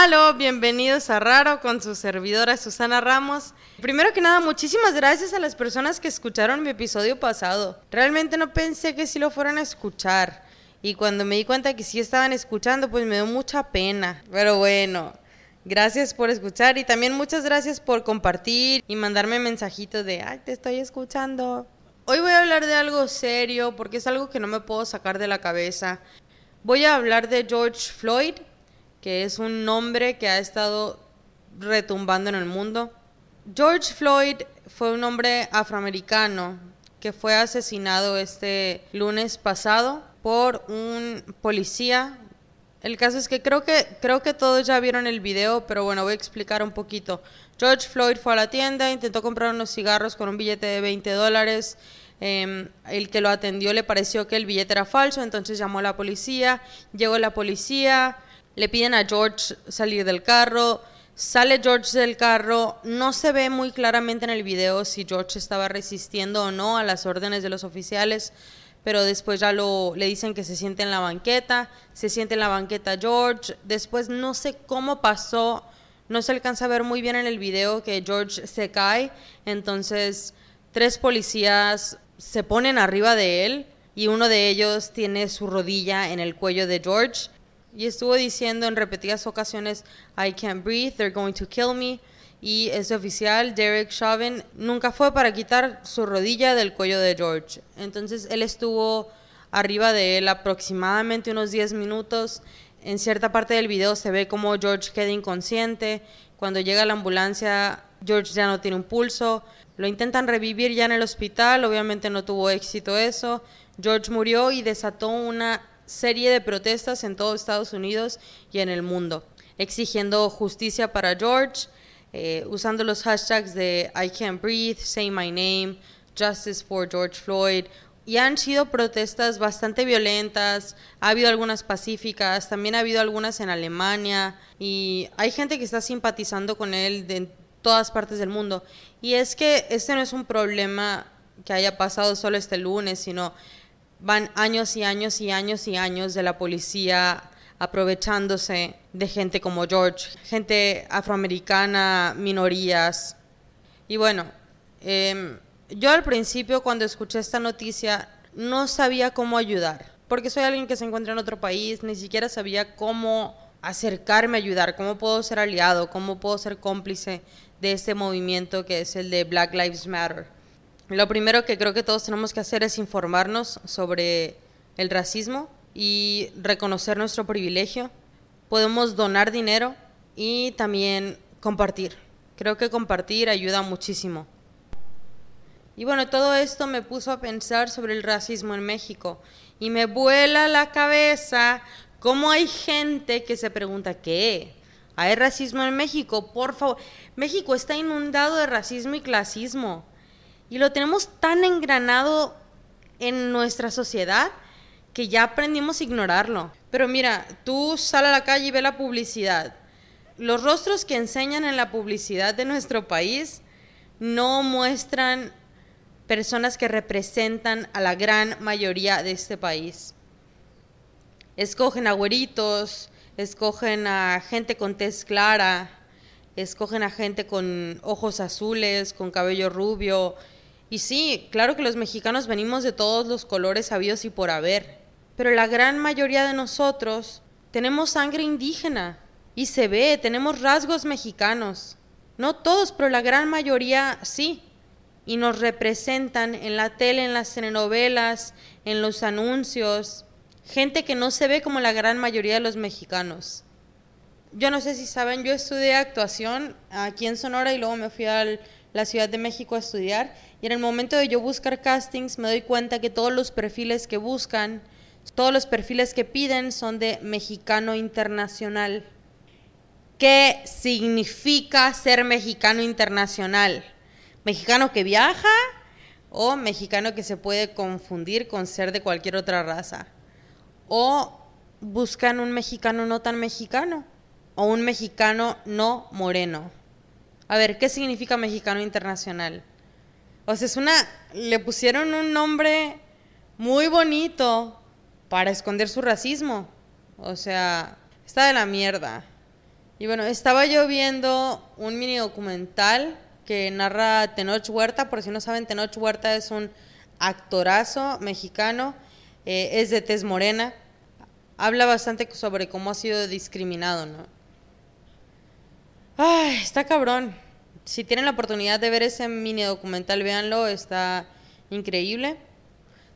Aló, bienvenidos a Raro con su servidora Susana Ramos. Primero que nada, muchísimas gracias a las personas que escucharon mi episodio pasado. Realmente no pensé que sí lo fueran a escuchar. Y cuando me di cuenta que sí estaban escuchando, pues me dio mucha pena. Pero bueno, gracias por escuchar y también muchas gracias por compartir y mandarme mensajitos de, ay, te estoy escuchando. Hoy voy a hablar de algo serio porque es algo que no me puedo sacar de la cabeza. Voy a hablar de George Floyd, que es un nombre que ha estado retumbando en el mundo. George Floyd fue un hombre afroamericano que fue asesinado este lunes pasado por un policía. El caso es que creo que creo que todos ya vieron el video, pero bueno, voy a explicar un poquito. George Floyd fue a la tienda, intentó comprar unos cigarros con un billete de 20 dólares. Em, el que lo atendió le pareció que el billete era falso, entonces llamó a la policía. Llegó la policía, le piden a George salir del carro, sale George del carro, no se ve muy claramente en el video si George estaba resistiendo o no a las órdenes de los oficiales, pero después ya lo, le dicen que se siente en la banqueta, se siente en la banqueta George, después no sé cómo pasó, no se alcanza a ver muy bien en el video que George se cae, entonces tres policías se ponen arriba de él y uno de ellos tiene su rodilla en el cuello de George y estuvo diciendo en repetidas ocasiones, I can't breathe, they're going to kill me. Y ese oficial, Derek Chauvin, nunca fue para quitar su rodilla del cuello de George. Entonces él estuvo arriba de él aproximadamente unos 10 minutos. En cierta parte del video se ve como George queda inconsciente. Cuando llega la ambulancia, George ya no tiene un pulso. Lo intentan revivir ya en el hospital. Obviamente no tuvo éxito eso. George murió y desató una serie de protestas en todo Estados Unidos y en el mundo, exigiendo justicia para George, eh, usando los hashtags de I can't breathe, say my name, justice for George Floyd. Y han sido protestas bastante violentas, ha habido algunas pacíficas, también ha habido algunas en Alemania y hay gente que está simpatizando con él de todas partes del mundo. Y es que este no es un problema que haya pasado solo este lunes, sino van años y años y años y años de la policía aprovechándose de gente como George, gente afroamericana, minorías. Y bueno, em, yo al principio cuando escuché esta noticia no sabía cómo ayudar, porque soy alguien que se encuentra en otro país, ni siquiera sabía cómo acercarme a ayudar, cómo puedo ser aliado, cómo puedo ser cómplice de este movimiento que es el de Black Lives Matter. Lo primero que creo que todos tenemos que hacer es informarnos sobre el racismo y reconocer nuestro privilegio. Podemos donar dinero y también compartir. Creo que compartir ayuda muchísimo. Y bueno, todo esto me puso a pensar sobre el racismo en México y me vuela la cabeza cómo hay gente que se pregunta, ¿qué? ¿Hay racismo en México? Por favor, México está inundado de racismo y clasismo. Y lo tenemos tan engranado en nuestra sociedad que ya aprendimos a ignorarlo. Pero mira, tú sal a la calle y ve la publicidad. Los rostros que enseñan en la publicidad de nuestro país no muestran personas que representan a la gran mayoría de este país. Escogen a güeritos, escogen a gente con tez clara, escogen a gente con ojos azules, con cabello rubio, y sí, claro que los mexicanos venimos de todos los colores sabidos y por haber, pero la gran mayoría de nosotros tenemos sangre indígena y se ve, tenemos rasgos mexicanos. No todos, pero la gran mayoría sí. Y nos representan en la tele, en las telenovelas, en los anuncios. Gente que no se ve como la gran mayoría de los mexicanos. Yo no sé si saben, yo estudié actuación aquí en Sonora y luego me fui a la Ciudad de México a estudiar y en el momento de yo buscar castings me doy cuenta que todos los perfiles que buscan, todos los perfiles que piden son de mexicano internacional. ¿Qué significa ser mexicano internacional? ¿Mexicano que viaja o mexicano que se puede confundir con ser de cualquier otra raza? ¿O buscan un mexicano no tan mexicano? ¿O un mexicano no moreno? A ver, ¿qué significa mexicano internacional? O sea, es una. Le pusieron un nombre muy bonito para esconder su racismo. O sea, está de la mierda. Y bueno, estaba yo viendo un mini documental que narra Tenoch Huerta. Por si no saben, Tenoch Huerta es un actorazo mexicano, eh, es de tez morena. Habla bastante sobre cómo ha sido discriminado, ¿no? Ay, está cabrón. Si tienen la oportunidad de ver ese mini documental, véanlo, está increíble.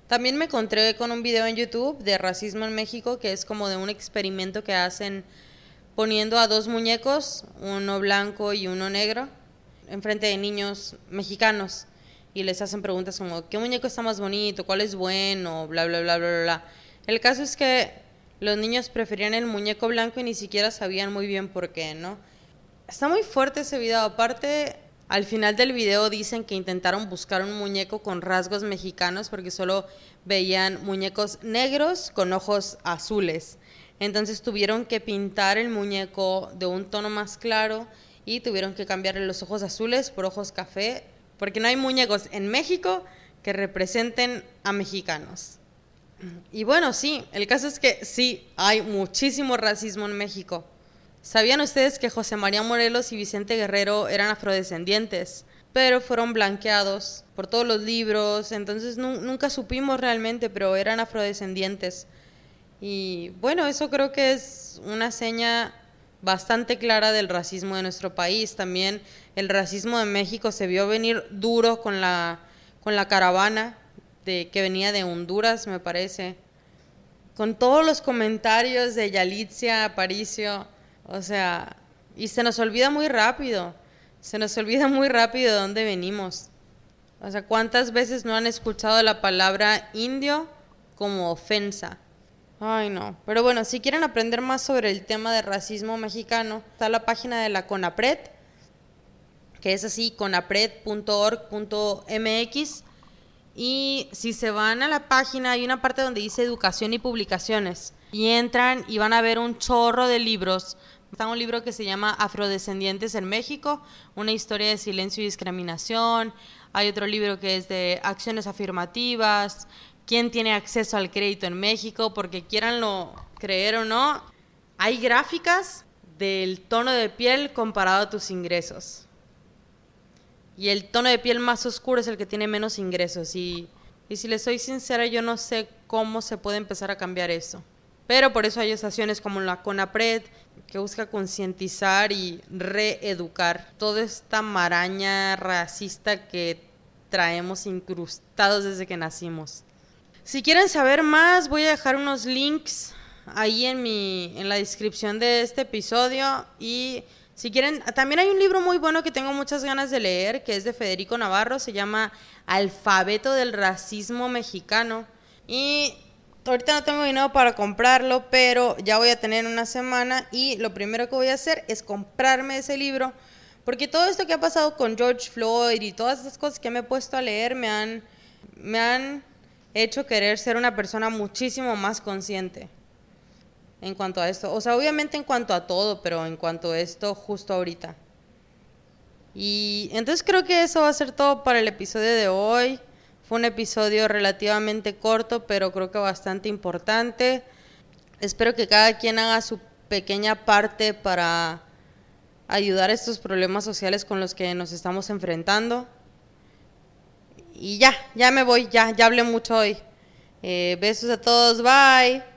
También me encontré con un video en YouTube de racismo en México, que es como de un experimento que hacen poniendo a dos muñecos, uno blanco y uno negro, enfrente de niños mexicanos y les hacen preguntas como ¿qué muñeco está más bonito? ¿Cuál es bueno? Bla, bla, bla, bla, bla. El caso es que los niños preferían el muñeco blanco y ni siquiera sabían muy bien por qué, ¿no? Está muy fuerte ese video. Aparte, al final del video dicen que intentaron buscar un muñeco con rasgos mexicanos porque solo veían muñecos negros con ojos azules. Entonces tuvieron que pintar el muñeco de un tono más claro y tuvieron que cambiarle los ojos azules por ojos café, porque no hay muñecos en México que representen a mexicanos. Y bueno, sí, el caso es que sí, hay muchísimo racismo en México. ¿Sabían ustedes que José María Morelos y Vicente Guerrero eran afrodescendientes? Pero fueron blanqueados por todos los libros, entonces nunca supimos realmente, pero eran afrodescendientes. Y bueno, eso creo que es una seña bastante clara del racismo de nuestro país. También el racismo de México se vio venir duro con la, con la caravana que venía de Honduras, me parece. Con todos los comentarios de Yalitzia Aparicio, o sea, y se nos olvida muy rápido, se nos olvida muy rápido de dónde venimos. O sea, ¿cuántas veces no han escuchado la palabra indio como ofensa? Ay, no. Pero bueno, si quieren aprender más sobre el tema de racismo mexicano, está la página de la CONAPRED, que es así, conapred.org.mx. Y si se van a la página, hay una parte donde dice educación y publicaciones. Y entran y van a ver un chorro de libros. Está un libro que se llama Afrodescendientes en México, una historia de silencio y discriminación. Hay otro libro que es de acciones afirmativas, quién tiene acceso al crédito en México, porque quieranlo creer o no, hay gráficas del tono de piel comparado a tus ingresos. Y el tono de piel más oscuro es el que tiene menos ingresos. Y, y si les soy sincera, yo no sé cómo se puede empezar a cambiar eso. Pero por eso hay asociaciones como la CONAPRED, que busca concientizar y reeducar toda esta maraña racista que traemos incrustados desde que nacimos. Si quieren saber más, voy a dejar unos links ahí en, mi, en la descripción de este episodio. Y si quieren, también hay un libro muy bueno que tengo muchas ganas de leer, que es de Federico Navarro, se llama Alfabeto del Racismo Mexicano. Y ahorita no tengo dinero para comprarlo, pero ya voy a tener una semana y lo primero que voy a hacer es comprarme ese libro. Porque todo esto que ha pasado con George Floyd y todas esas cosas que me he puesto a leer me han, me han hecho querer ser una persona muchísimo más consciente en cuanto a esto. O sea, obviamente en cuanto a todo, pero en cuanto a esto justo ahorita. Y entonces creo que eso va a ser todo para el episodio de hoy. Fue un episodio relativamente corto, pero creo que bastante importante. Espero que cada quien haga su pequeña parte para ayudar a estos problemas sociales con los que nos estamos enfrentando. Y ya, ya me voy, ya, ya hablé mucho hoy. Eh, besos a todos, bye.